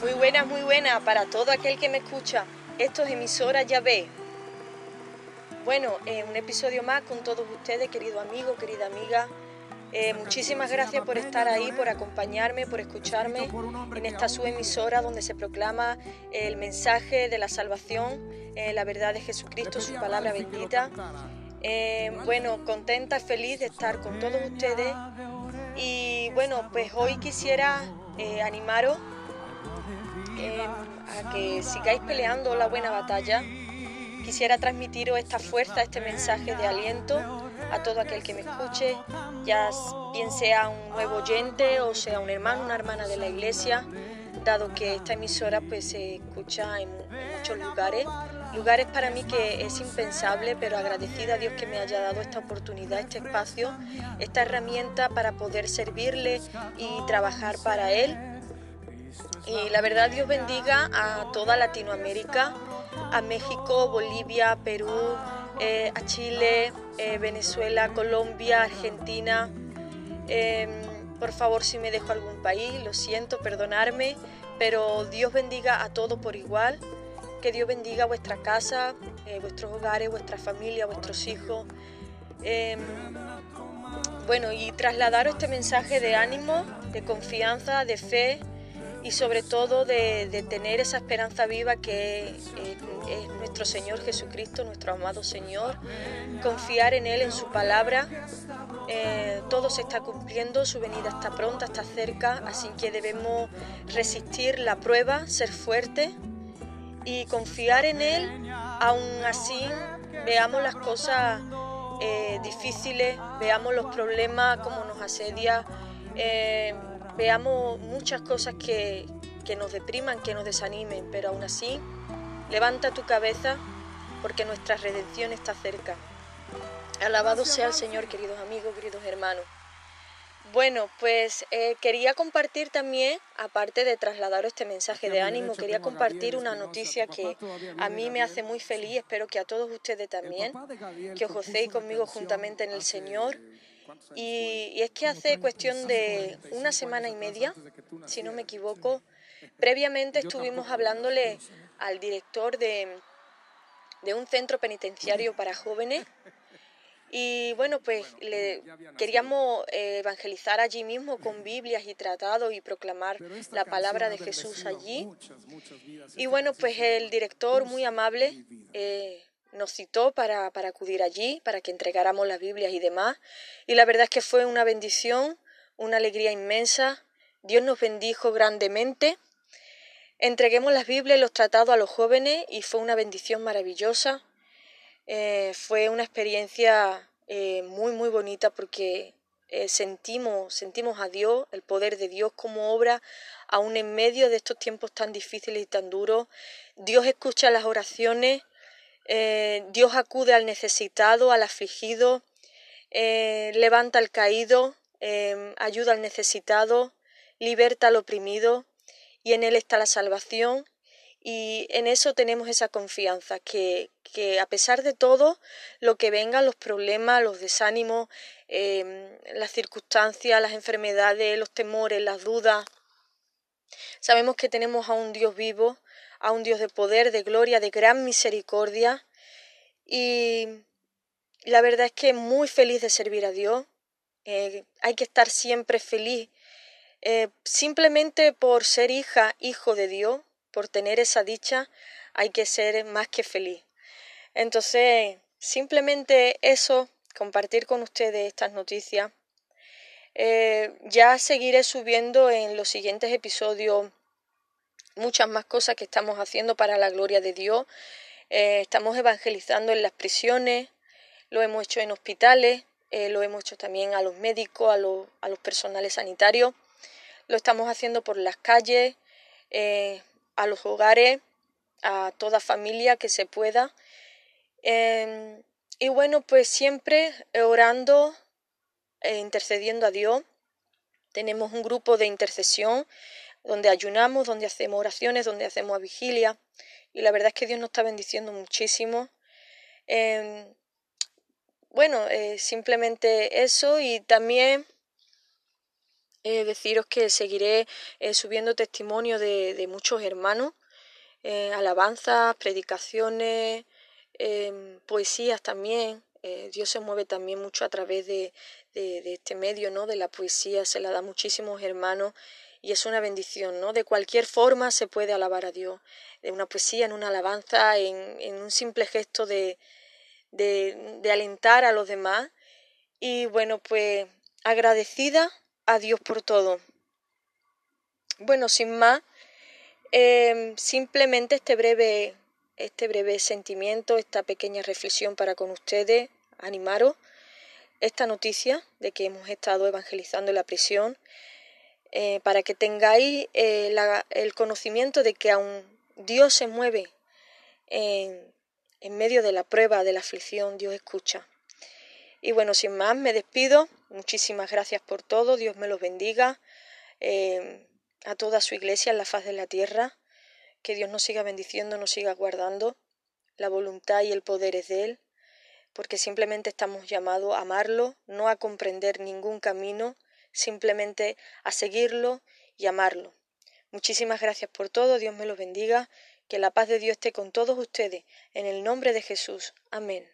Muy buena, muy buena para todo aquel que me escucha. Esto es emisora ya ve. Bueno, eh, un episodio más con todos ustedes, querido amigo, querida amiga. Eh, muchísimas gracias por estar ahí, por acompañarme, por escucharme en esta su emisora donde se proclama el mensaje de la salvación, eh, la verdad de Jesucristo, su palabra bendita. bueno, contenta, feliz de estar con todos ustedes. Y bueno, pues hoy quisiera animaros a que sigáis peleando la buena batalla. Quisiera transmitiros esta fuerza, este mensaje de aliento a todo aquel que me escuche, ya bien sea un nuevo oyente o sea un hermano, una hermana de la iglesia, dado que esta emisora pues se escucha en, muchos lugares, lugares para mí que es impensable, pero agradecida a Dios que me haya dado esta oportunidad, este espacio, esta herramienta para poder servirle y trabajar para Él y la verdad Dios bendiga a toda Latinoamérica, a México, Bolivia, Perú, eh, a Chile, eh, Venezuela, Colombia, Argentina. Em, por favor, si me dejo algún país, lo siento, perdonarme, pero Dios bendiga a todos por igual. Que Dios bendiga vuestra casa, eh, vuestros hogares, vuestra familia, vuestros hijos. Em, bueno, y trasladaros este mensaje de ánimo, de confianza, de fe y sobre todo de, tener esa esperanza viva que es nuestro Señor Jesucristo, nuestro amado Señor, confiar en Él, en su palabra. Eh, todo se está cumpliendo, su venida está pronta, está cerca, así que debemos resistir la prueba, ser fuertes y confiar en Él, aún así veamos las cosas eh, difíciles, veamos los problemas como nos asedia. Eh, veamos muchas cosas que, nos depriman, que nos desanimen, pero aún así, levanta tu cabeza porque nuestra redención está cerca. Alabado sea el Señor, queridos amigos, queridos hermanos. Bueno, pues eh, quería compartir también, aparte de trasladar este mensaje de ánimo, quería compartir una noticia que a mí me hace muy feliz, espero que a todos ustedes también, que os gocéis conmigo juntamente en el Señor. y, es que hace cuestión de una semana y media, si no me equivoco, previamente estuvimos hablándole al director de, de un centro penitenciario para jóvenes y bueno, pues le queríamos eh, evangelizar allí mismo con Biblias y tratados y proclamar la palabra de Jesús allí. Y bueno, pues el director muy amable eh, nos citó para, acudir allí, para que entregáramos las Biblias y demás. Y la verdad es que fue una bendición, una alegría inmensa. Dios nos bendijo grandemente. Entreguemos las Biblias y los tratados a los jóvenes y fue una bendición maravillosa. Eh, fue una experiencia eh, muy, muy bonita porque eh, sentimos, sentimos a Dios, el poder de Dios como obra, aún en medio de estos tiempos tan difíciles y tan duros. Dios escucha las oraciones Dios acude al necesitado, al afligido, levanta al caído, ayuda al necesitado, liberta al oprimido y en Él está la salvación y en eso tenemos esa confianza, que, que a pesar de todo lo que vengan, los problemas, los desánimos, las circunstancias, las enfermedades, los temores, las dudas, sabemos que tenemos a un Dios vivo, a un Dios de poder, de gloria, de gran misericordia. Y la verdad es que muy feliz de servir a Dios. Eh, hay que estar siempre feliz. Eh, simplemente por ser hija, hijo de Dios, por tener esa dicha, hay que ser más que feliz. Entonces, simplemente eso, compartir con ustedes estas noticias. Eh, ya seguiré subiendo en los siguientes episodios muchas más cosas que estamos haciendo para la gloria de Dios. Eh, estamos evangelizando en las prisiones, lo hemos hecho en hospitales, lo hemos hecho también a los médicos, a los, a los personales sanitarios, lo estamos haciendo por las calles, eh, a los hogares, a toda familia que se pueda. Em, y bueno, pues siempre orando e intercediendo a Dios. Tenemos un grupo de intercesión donde ayunamos, donde hacemos oraciones, donde hacemos vigilia. Y la verdad es que Dios nos está bendiciendo muchísimo. Em, bueno, eh, simplemente eso y también eh, deciros que seguiré eh, subiendo testimonio de, muchos hermanos, eh, alabanzas, predicaciones, em, poesías también. Dios se mueve también mucho a través de, de, este medio, ¿no? De la poesía, se la da a muchísimos hermanos y es una bendición, ¿no? De cualquier forma se puede alabar a Dios, de una poesía, en una alabanza, en, un simple gesto de, de, de alentar a los demás. Y bueno, pues agradecida a Dios por todo. Bueno, sin más, em, simplemente este breve, este breve sentimiento, esta pequeña reflexión para con ustedes, animaros, esta noticia de que hemos estado evangelizando la prisión, eh, para que tengáis eh, el conocimiento de que aún Dios se mueve en, en medio de la prueba, de la aflicción, Dios escucha. Y bueno, sin más, me despido. Muchísimas gracias por todo. Dios me los bendiga. Eh, a toda su iglesia en la faz de la tierra. Que Dios nos siga bendiciendo, nos siga guardando. La voluntad y el poder es de Él. Porque simplemente estamos llamados a amarlo, no a comprender ningún camino, simplemente a seguirlo y amarlo. Muchísimas gracias por todo. Dios me los bendiga. Que la paz de Dios esté con todos ustedes. En el nombre de Jesús. Amén.